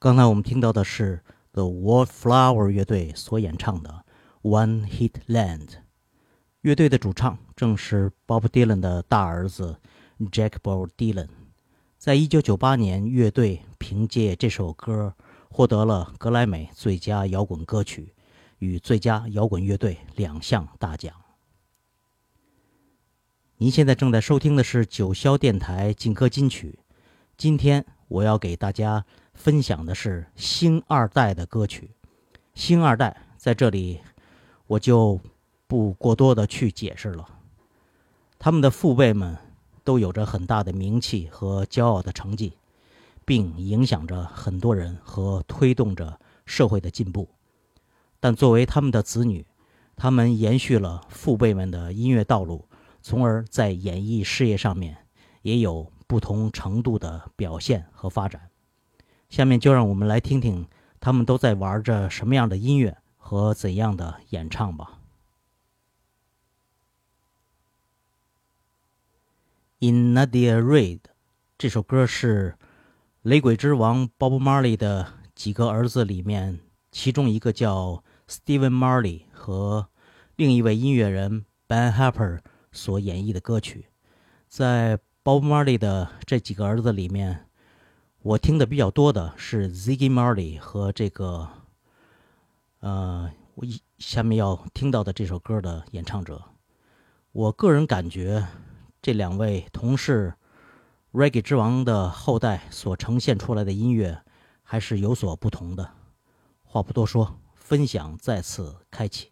刚才我们听到的是 The Wallflower 乐队所演唱的《One Hit Land》。乐队的主唱正是 Bob Dylan 的大儿子 Jack Bob Dylan。在一九九八年，乐队凭借这首歌获得了格莱美最佳摇滚歌曲与最佳摇滚乐队两项大奖。您现在正在收听的是九霄电台劲歌金曲。今天我要给大家分享的是星二代的歌曲。星二代在这里我就不过多的去解释了。他们的父辈们都有着很大的名气和骄傲的成绩，并影响着很多人和推动着社会的进步。但作为他们的子女，他们延续了父辈们的音乐道路，从而在演艺事业上面也有不同程度的表现和发展。下面就让我们来听听他们都在玩着什么样的音乐和怎样的演唱吧。In Nadia Reid，这首歌是雷鬼之王 Bob Marley 的几个儿子里面，其中一个叫 Steven Marley 和另一位音乐人 Ben Harper 所演绎的歌曲。在 Bob Marley 的这几个儿子里面，我听的比较多的是 Ziggy Marley 和这个，呃，我一下面要听到的这首歌的演唱者。我个人感觉，这两位同是 Reggae 之王的后代所呈现出来的音乐，还是有所不同的。话不多说，分享再次开启。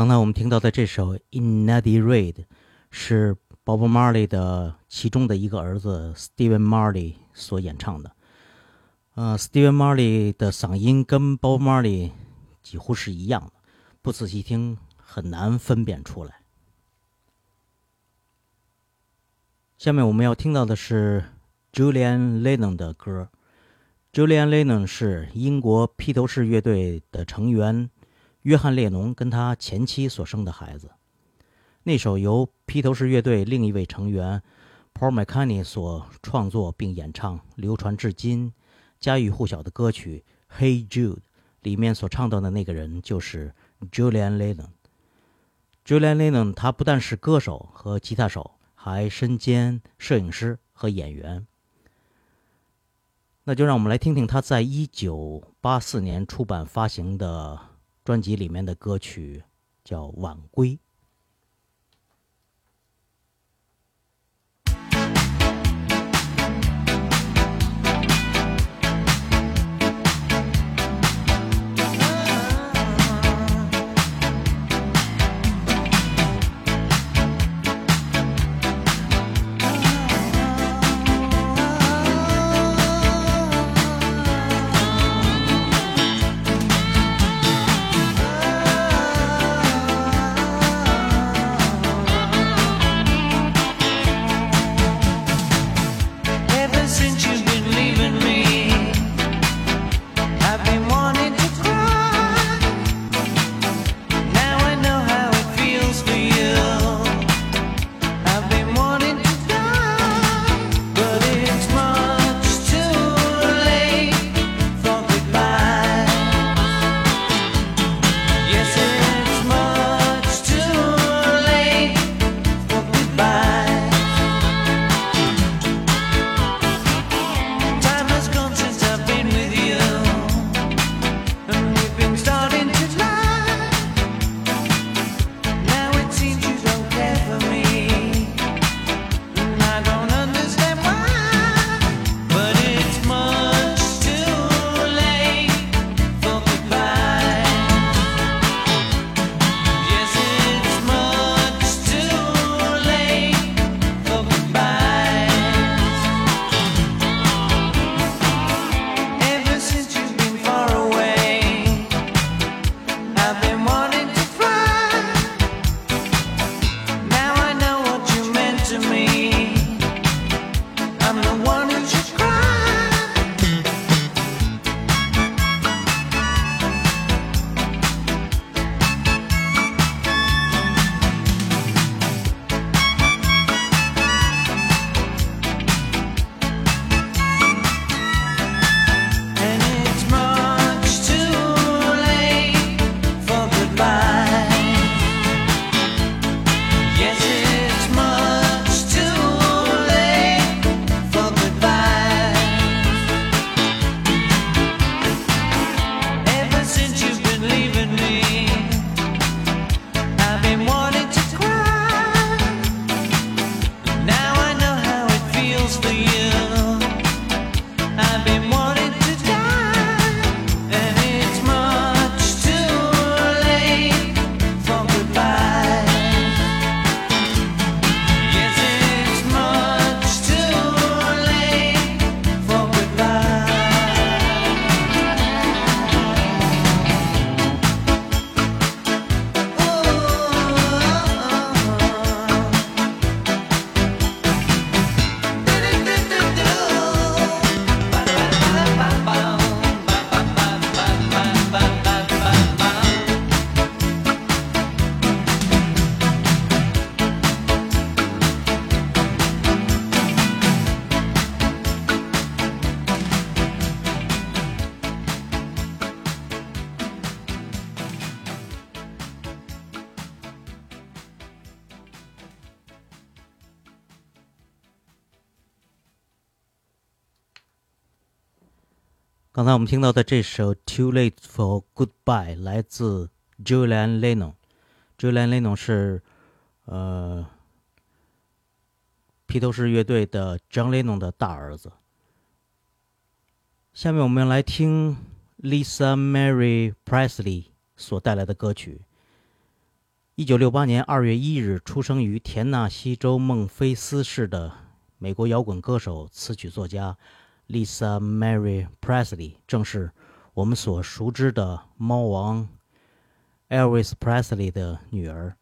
刚才我们听到的这首《In Nutty Raid》是 Bob Marley 的其中的一个儿子 Steven Marley 所演唱的。呃，Steven Marley 的嗓音跟 Bob Marley 几乎是一样的，不仔细听很难分辨出来。下面我们要听到的是 Julian Lennon 的歌。Julian Lennon 是英国披头士乐队的成员约翰列侬跟他前妻所生的孩子。那首由披头士乐队另一位成员 Paul McCartney 所创作并演唱、流传至今、家喻户晓的歌曲《Hey Jude》里面所唱到的那个人就是 Julian Lennon。Julian Lennon 他不但是歌手和吉他手，还身兼摄影师和演员。那就让我们来听听他在一九八四年出版发行的专辑里面的歌曲，叫《晚归》。刚才我们听到的这首《Too Late for Goodbye》来自 Julian Lennon。Julian Lennon 是呃披头士乐队的 John Lennon 的大儿子。下面我们来听 Lisa Mary Presley 所带来的歌曲。一九六八年二月一日出生于田纳西州孟菲斯市的美国摇滚歌手、词曲作家 Lisa Mary Presley，正是我们所熟知的猫王 Elvis Presley 的女儿。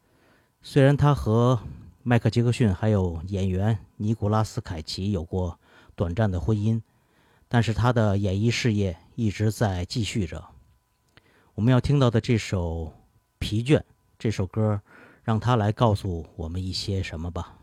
虽然她和迈克·杰克逊还有演员尼古拉斯·凯奇有过短暂的婚姻，但是她的演艺事业一直在继续着。我们要听到的这首《疲倦》这首歌，让她来告诉我们一些什么吧。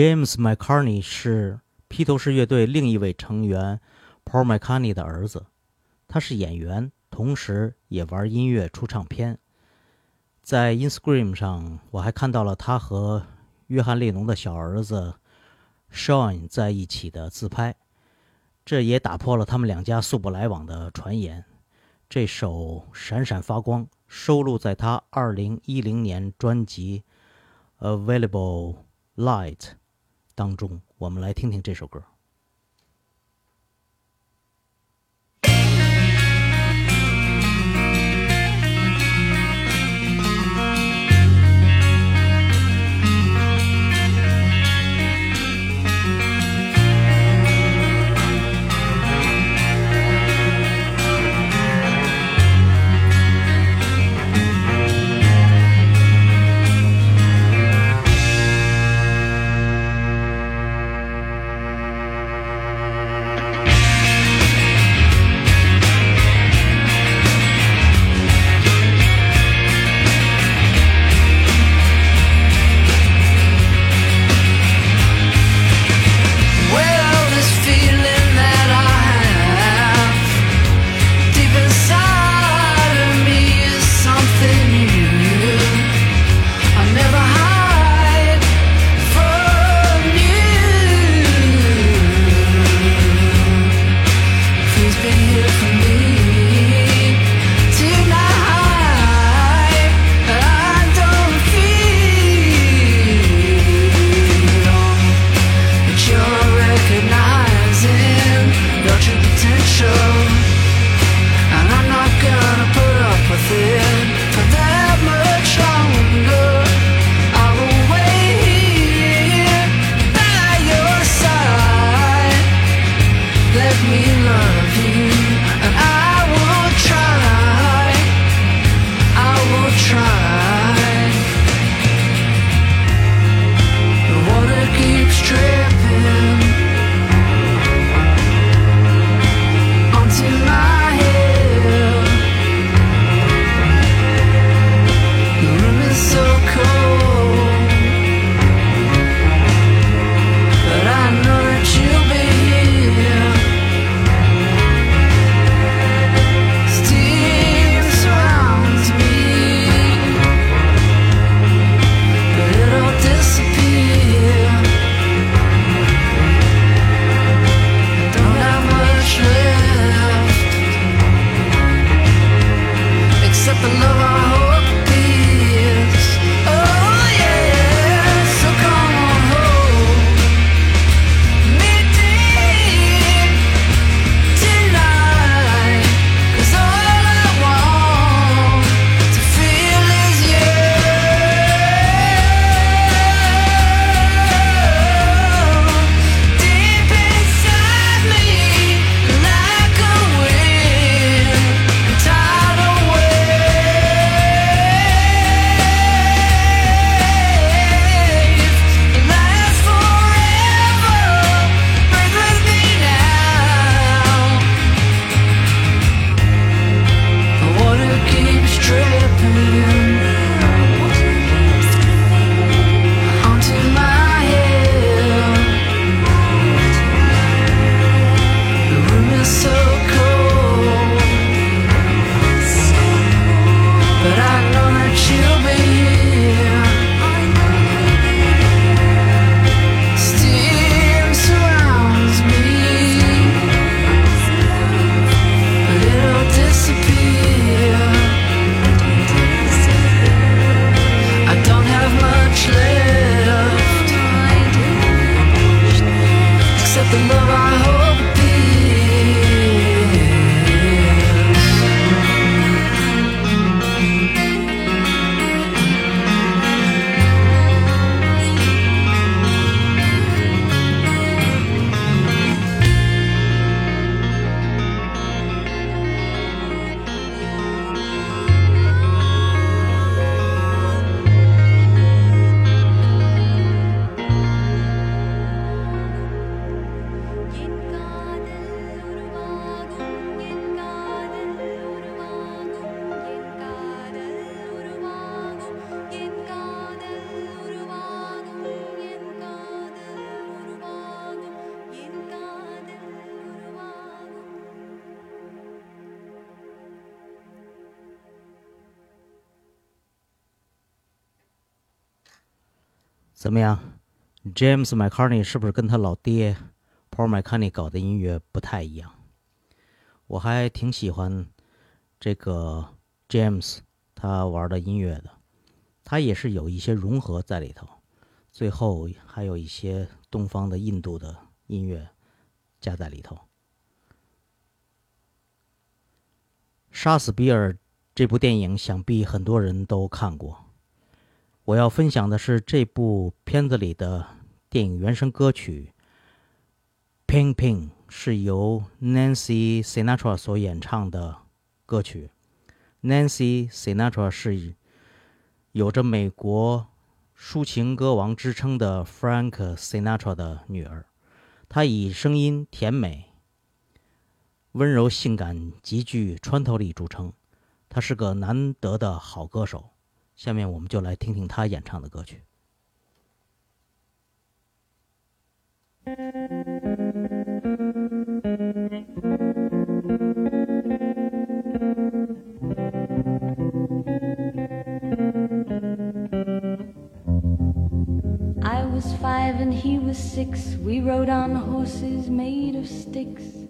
James McCarney 是披头士乐队另一位成员 Paul McCartney 的儿子，他是演员，同时也玩音乐、出唱片。在 Instagram 上，我还看到了他和约翰列侬的小儿子 Sean 在一起的自拍，这也打破了他们两家素不来往的传言。这首《闪闪发光》收录在他2010年专辑《Available Light》当中，我们来听听这首歌。怎么样？James McCartney 是不是跟他老爹 Paul McCartney 搞的音乐不太一样？我还挺喜欢这个 James 他玩的音乐的，他也是有一些融合在里头，最后还有一些东方的印度的音乐加在里头。杀死比尔这部电影，想必很多人都看过。我要分享的是这部片子里的电影原声歌曲《Ping Ping》，是由 Nancy Sinatra 所演唱的歌曲。Nancy Sinatra 是有着美国抒情歌王之称的 Frank Sinatra 的女儿，她以声音甜美、温柔、性感、极具穿透力著称。她是个难得的好歌手。下面我们就来听听他演唱的歌曲。I was five and he was six. We rode on horses made of sticks.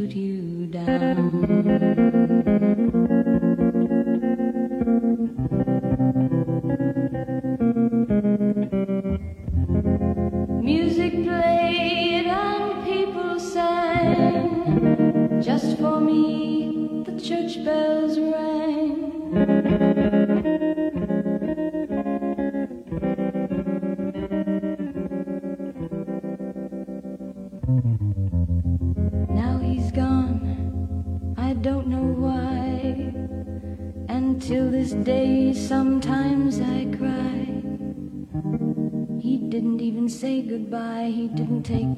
down. Goodbye, he didn't take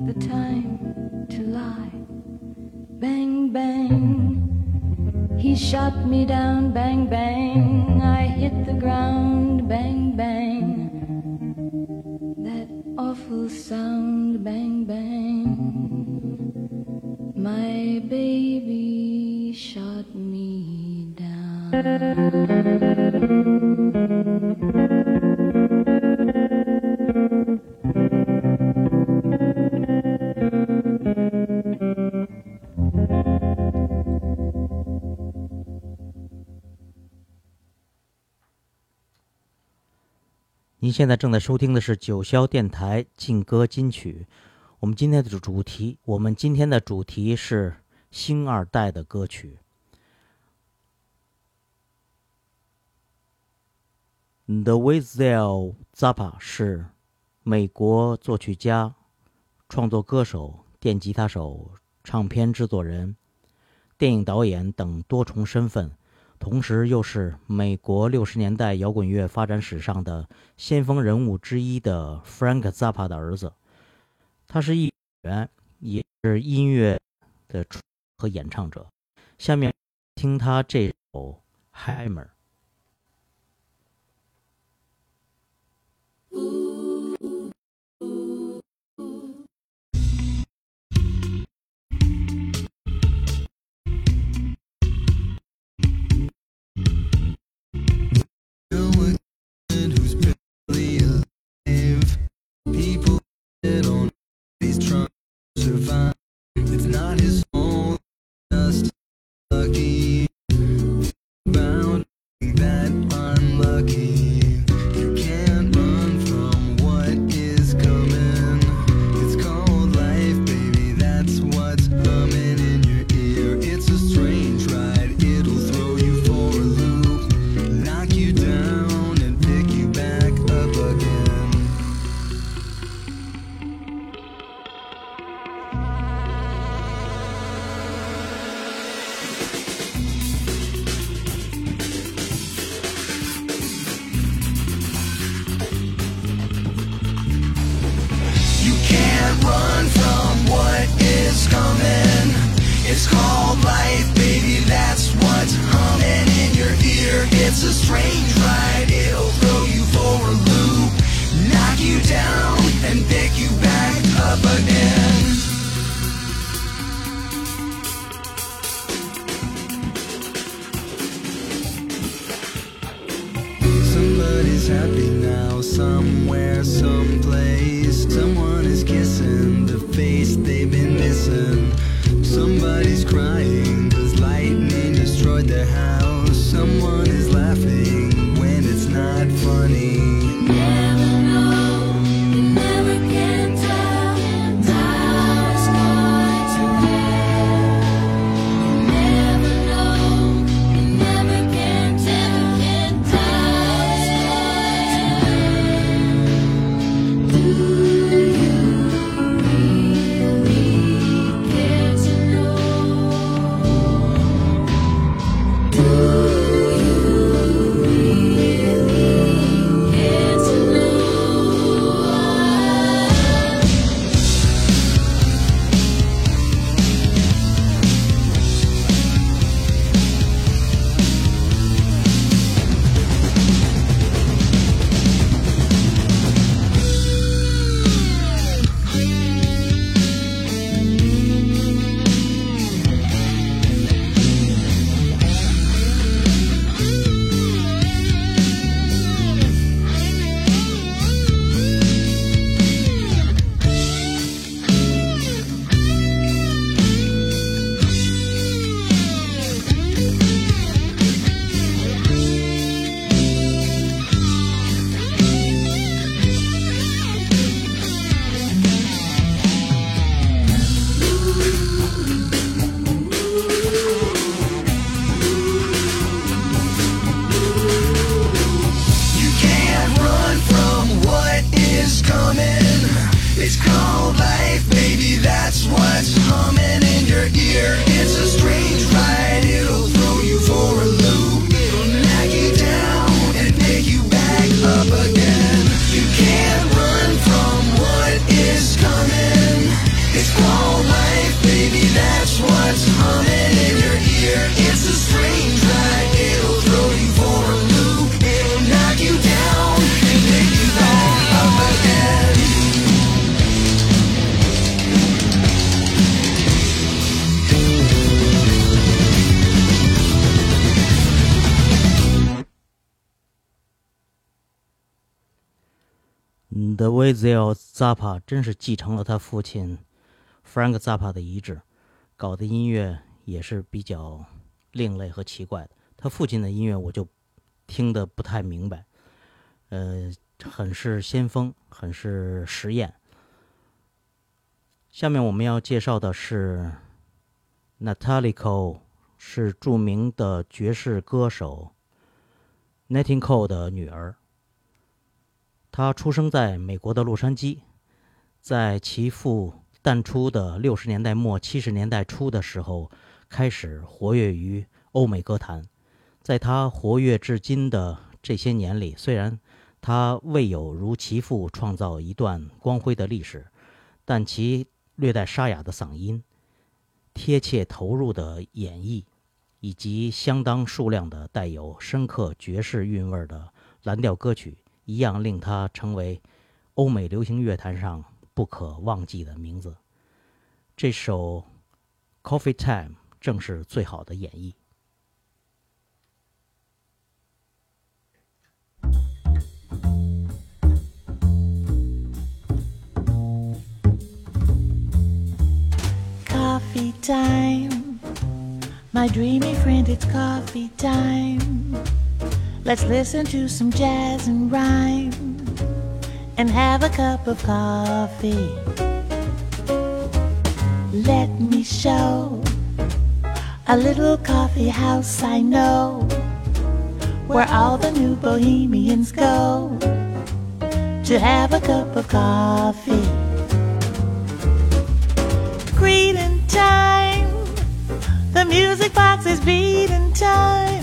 现在正在收听的是九霄电台劲歌金曲。我们今天的主题，我们今天的主题是星二代的歌曲。The Wizel Zappa 是美国作曲家、创作歌手电吉他手、唱片制作人、电影导演等多重身份，同时又是美国六十年代摇滚乐发展史上的先锋人物之一的 Frank Zappa 的儿子。他是一员，也是音乐的和演唱者。下面听他这首《Hammer》。It's not his fault, just lucky. Bound that unlucky. You It's a strange ride. It'll throw you for a loop, knock you down, and pick you back up again. Somebody's happy now, somewhere, someplace. The w a z e l Zappa 真是继承了他父亲 Frank Zappa 的遗志，搞的音乐也是比较另类和奇怪的。他父亲的音乐我就听得不太明白，呃，很是先锋，很是实验。下面我们要介绍的是 n a t a l i c o 是著名的爵士歌手 Nat King Cole 的女儿。他出生在美国的洛杉矶，在其父淡出的六十年代末七十年代初的时候，开始活跃于欧美歌坛。在他活跃至今的这些年里，虽然他未有如其父创造一段光辉的历史，但其略带沙哑的嗓音、贴切投入的演绎，以及相当数量的带有深刻爵士韵味的蓝调歌曲，一样令他成为欧美流行乐坛上不可忘记的名字。这首《Coffee Time》正是最好的演绎。Coffee time. My dreamy friend, it's coffee time. Let's listen to some jazz and rhyme and have a cup of coffee. Let me show a little coffee house I know where all the new bohemians go to have a cup of coffee greeting time. The music box is beating time.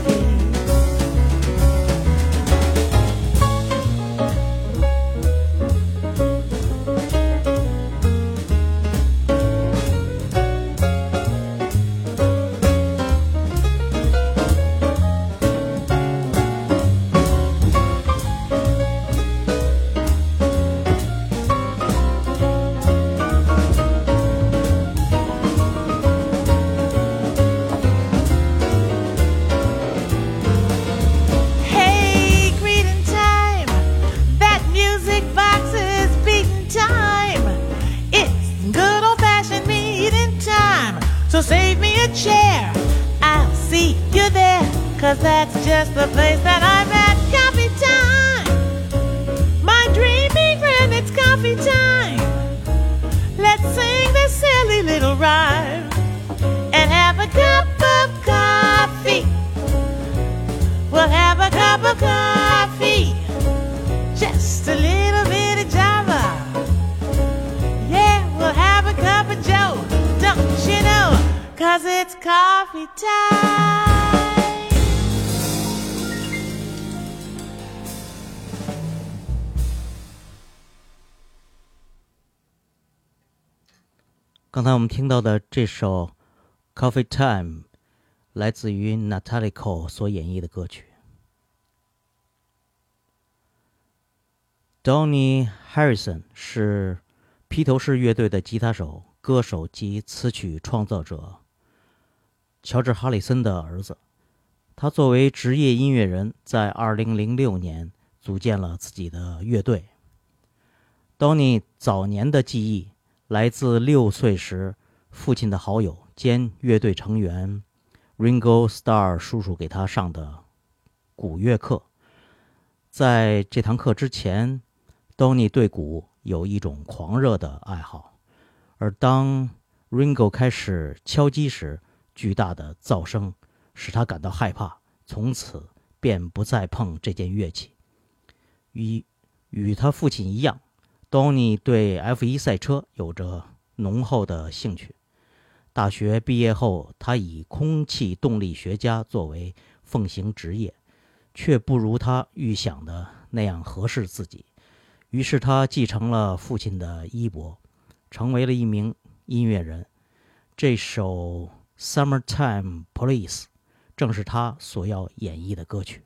听到的这首《Coffee Time》，来自于 Natalie c o 所演绎的歌曲。Donny Harrison 是披头士乐队的吉他手、歌手及词曲创作者乔治·哈里森的儿子。他作为职业音乐人，在2006年组建了自己的乐队。Donny 早年的记忆来自六岁时父亲的好友兼乐队成员 Ringo Starr 叔叔给他上的鼓乐课。在这堂课之前，Donny 对鼓有一种狂热的爱好，而当 Ringo 开始敲击时，巨大的噪声使他感到害怕，从此便不再碰这件乐器。与与他父亲一样，Donny 对 F1 赛车有着浓厚的兴趣。大学毕业后，他以空气动力学家作为奉行职业，却不如他预想的那样合适自己。于是他继承了父亲的衣钵，成为了一名音乐人。这首《Summertime Police》正是他所要演绎的歌曲。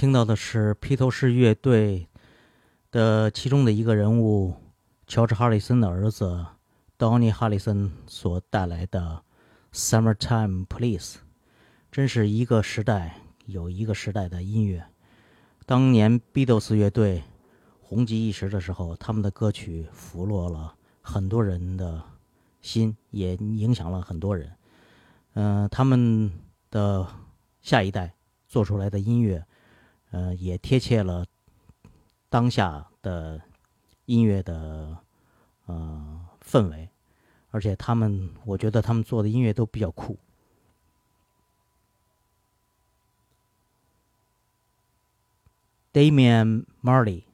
听到的是披头士乐队的其中的一个人物乔治·哈里森的儿子 Donny 哈里森所带来的《Summertime Please》，真是一个时代有一个时代的音乐。当年 Beatles 乐队红极一时的时候，他们的歌曲俘获了很多人的心，也影响了很多人。嗯、他们的下一代做出来的音乐，呃，也贴切了当下的音乐的呃氛围，而且他们，我觉得他们做的音乐都比较酷。Damian Marley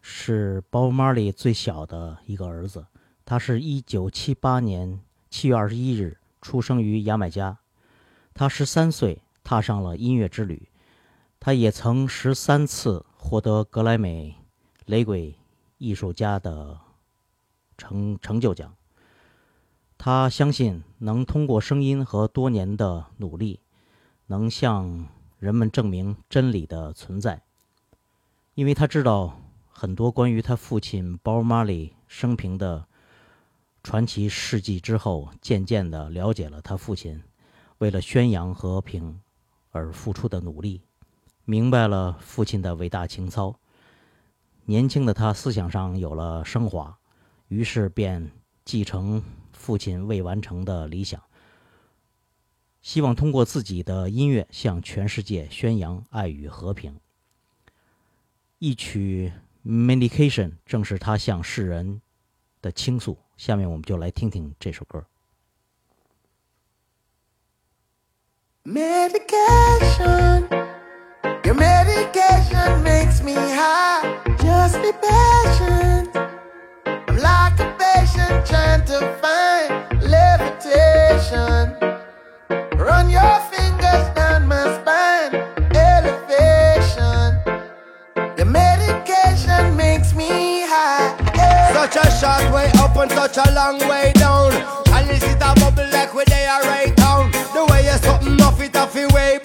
是 Bob Marley 最小的一个儿子，他是一九七八年七月二十一日出生于牙买加，他十三岁踏上了音乐之旅，他也曾十三次获得格莱美雷鬼艺术家的成成就奖。他相信能通过声音和多年的努力，能向人们证明真理的存在，因为他知道很多关于他父亲 Bob Marley 生平的传奇事迹之后，渐渐地了解了他父亲为了宣扬和平而付出的努力，明白了父亲的伟大情操。年轻的他思想上有了升华，于是便继承父亲未完成的理想，希望通过自己的音乐向全世界宣扬爱与和平。一曲《Medication》正是他向世人的倾诉。下面我们就来听听这首歌。Medication. Your medication makes me high. Just be patient. I'm like a patient trying to find levitation. Run your fingers down my spine. Elevation. Your medication makes me high. Yeah. Such a short way up and such a long way down. And is it a bubble like where they are right down? The way you're something off it off it way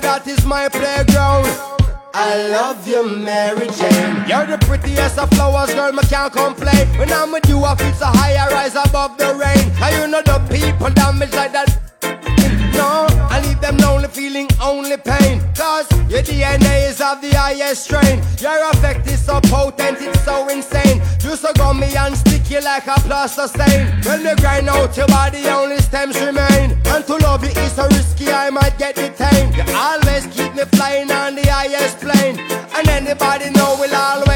that is my playground. I love you, Mary Jane. You're the prettiest of flowers, girl, me can't complain. When I'm with you, I feel so high, I rise above the rain. And you know the people damage like that. No, I leave them lonely, feeling only pain. Cause your DNA is of the highest strain. Your effect is so potent, it's so insane. You so gummy and sticky like a plaster stain. When you grind out your body, only stems remain. And to love you is so risky, I might get detained. You always keep me flying on the highest plane. And anybody know will always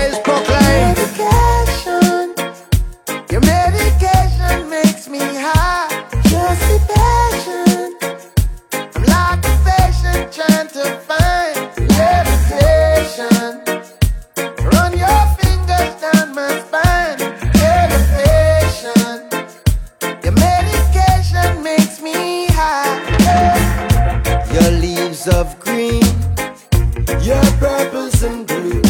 of green, your purples and blues.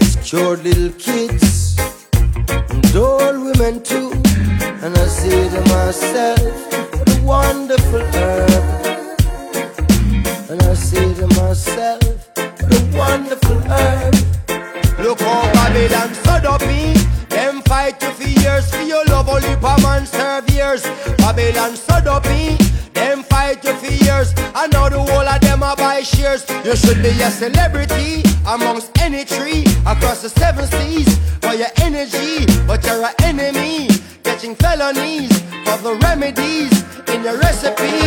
It's cured little kids and old women too. And I say to myself, what a wonderful herb. And I say to myself, what a wonderful herb. Look how Babylon stood up me. Them fight you for years for your love, only per man serve years. Babylon stood up me. Buy shares. You should be a celebrity amongst any tree across the seven seas for your energy, but you're an enemy. Catching felonies for the remedies in your recipes.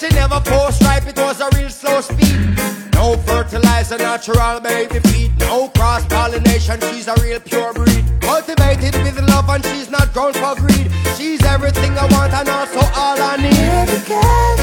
She never post ripe, it was a real slow speed. No fertilizer, natural baby feed. No cross pollination, she's a real pure breed. Cultivated with love, and she's not grown for greed. She's everything I want, and also all I need. Medication.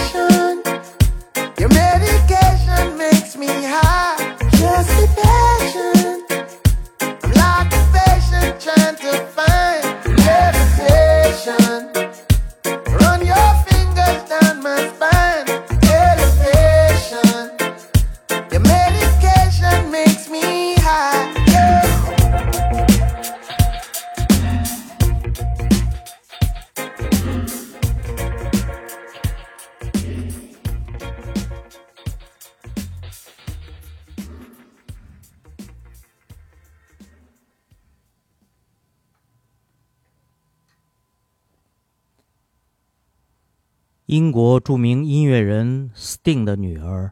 英国著名音乐人 Sting 的女儿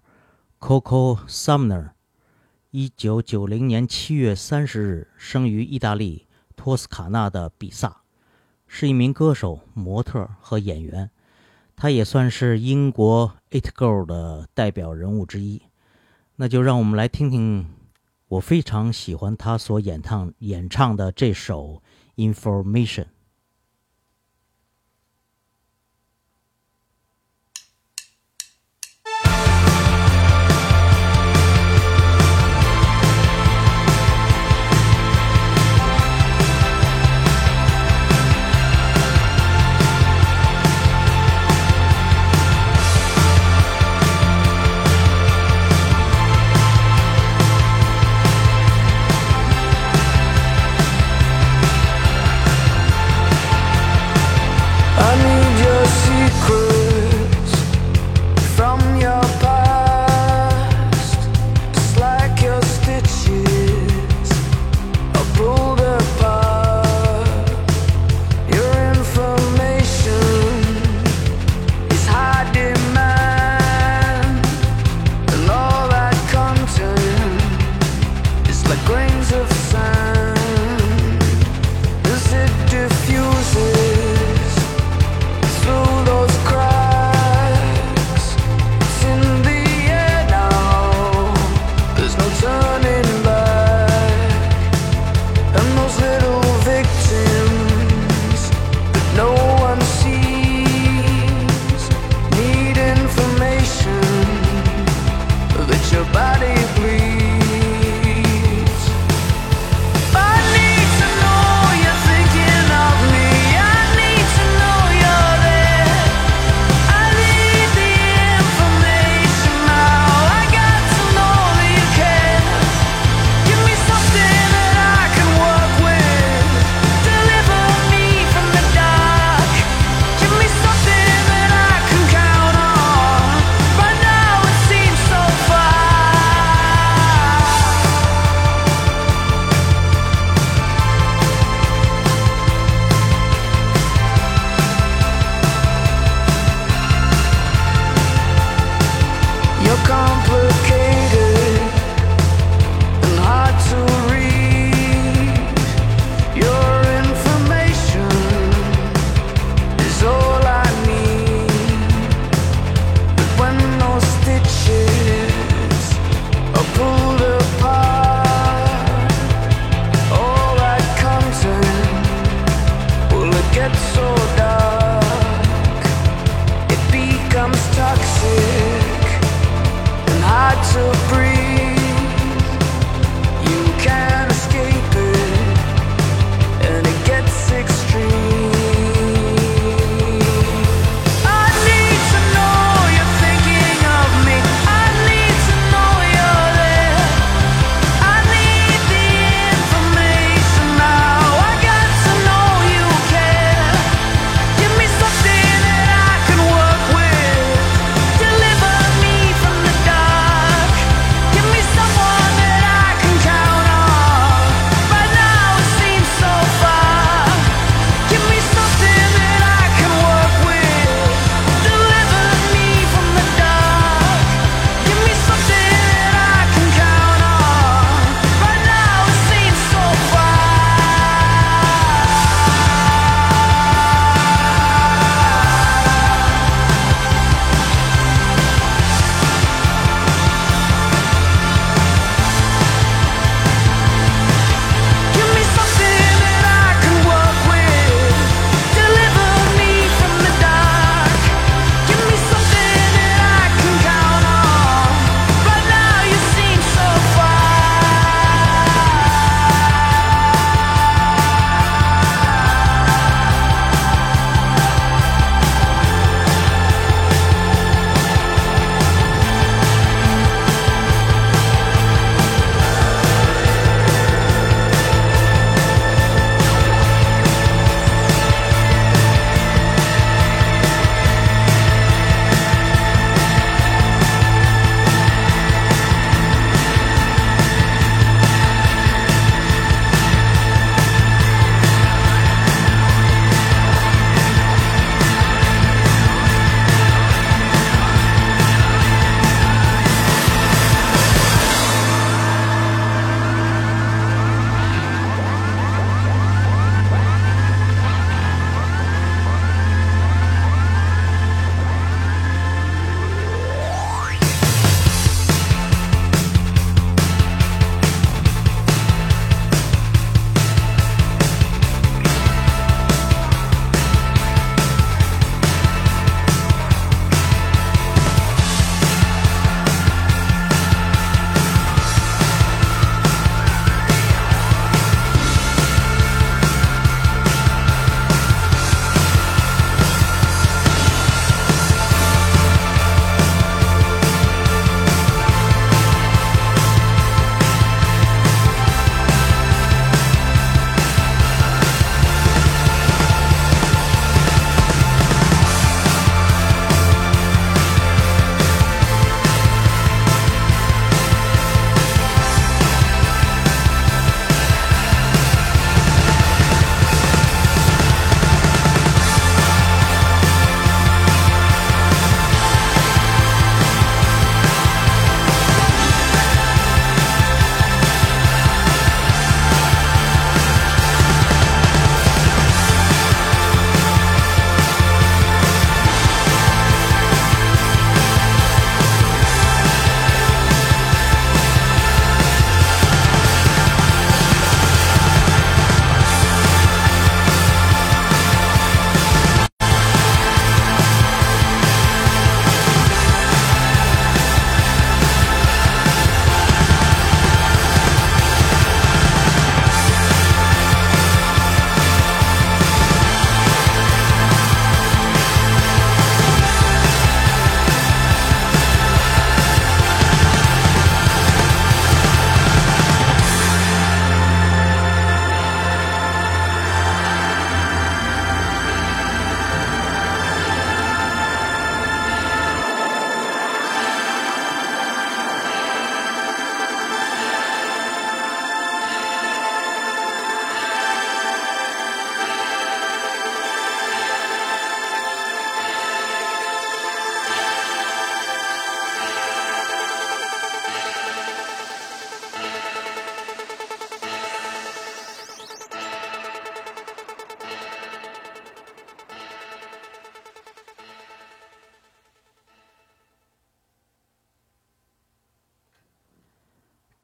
Coco Sumner，一九九零年七月三十日生于意大利托斯卡纳的比萨，是一名歌手、模特和演员。她也算是英国 It Girl 的代表人物之一。那就让我们来听听我非常喜欢她所演唱演唱的这首《Information》。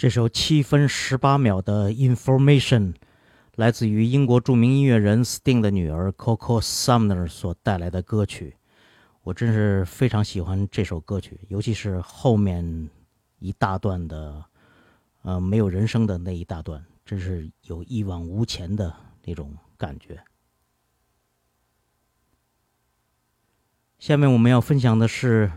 这首七分十八秒的《Information》来自于英国著名音乐人 Sting 的女儿 Coco Sumner 所带来的歌曲。我真是非常喜欢这首歌曲，尤其是后面一大段的，呃，没有人声的那一大段，真是有一往无前的那种感觉。下面我们要分享的是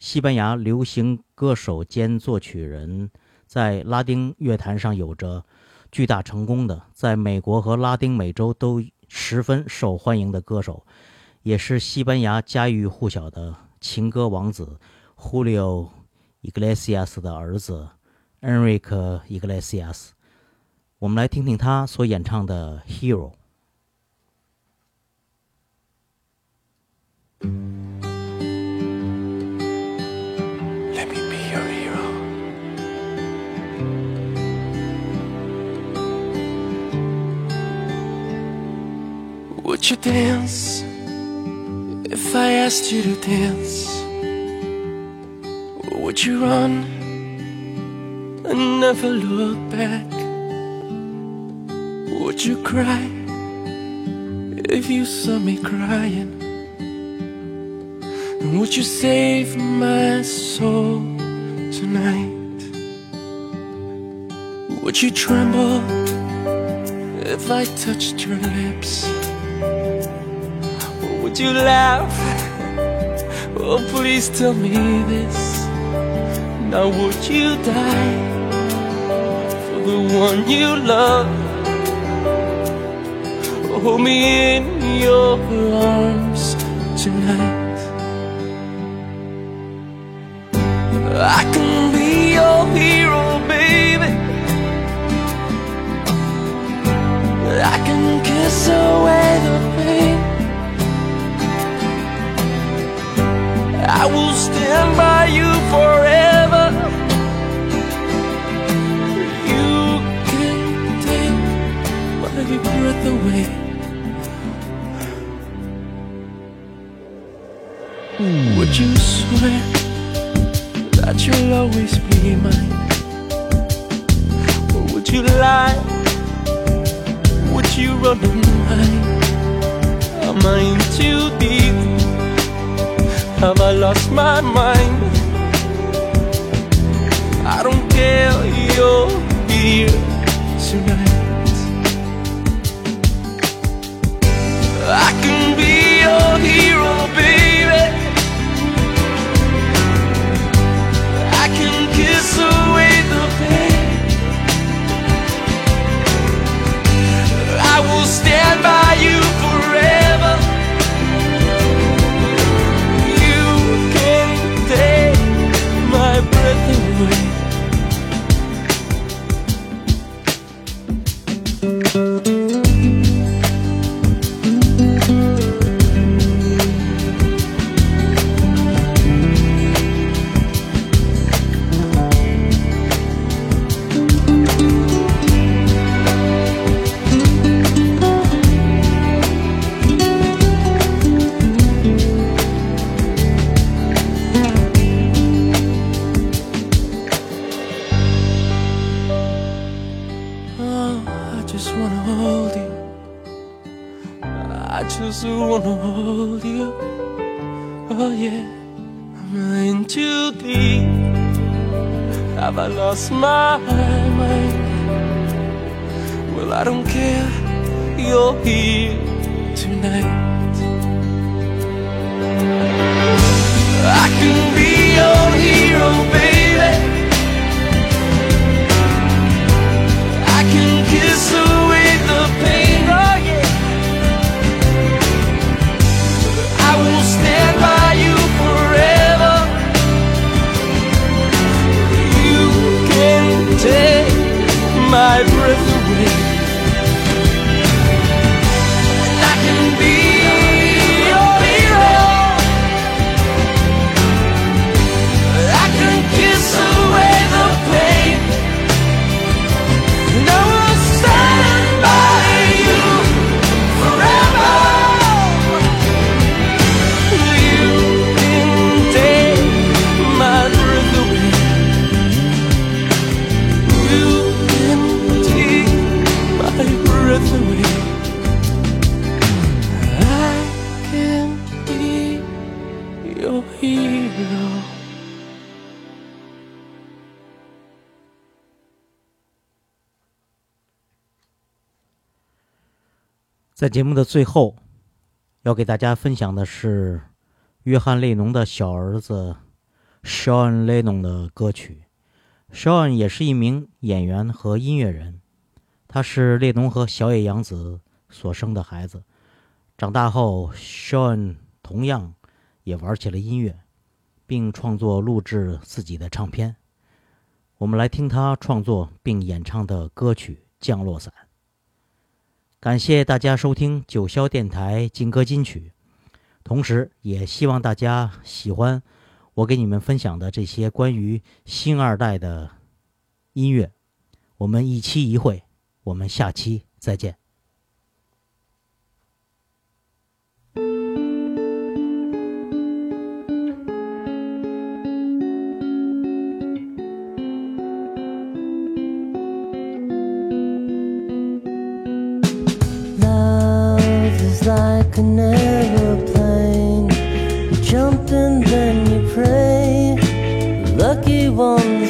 西班牙流行歌手兼作曲人，在拉丁乐坛上有着巨大成功的，在美国和拉丁美洲都十分受欢迎的歌手，也是西班牙家喻户晓的情歌王子 Julio Iglesias 的儿子 Enrique Iglesias。我们来听听他所演唱的《Hero》。Would you dance if I asked you to dance? Would you run and never look back? Would you cry if you saw me crying? And would you save my soul tonight? Would you tremble if I touched your lips? Would you laugh? Oh, please tell me this. Now, would you die for the one you love? Hold me in your arms tonight. I can be your hero, baby. I can kiss away stand by you forever. You can take my breath away. Would you swear? that you'll always be mine? Or would you lie? Would you run and hide? Am I too deep? Have I lost my mind? I don't care, you're here tonight. I can be your hero, baby. I can kiss away the pain. I will stand by 节目的最后，要给大家分享的是约翰列侬的小儿子 Sean Lennon 的歌曲。Sean 也是一名演员和音乐人，他是列侬和小野洋子所生的孩子。长大后，Sean 同样也玩起了音乐，并创作录制自己的唱片。我们来听他创作并演唱的歌曲《降落伞》。感谢大家收听九霄电台金歌金曲，同时也希望大家喜欢我给你们分享的这些关于星二代的音乐。我们一期一会，我们下期再见。Like an aeroplane. You jump and then you pray. Lucky ones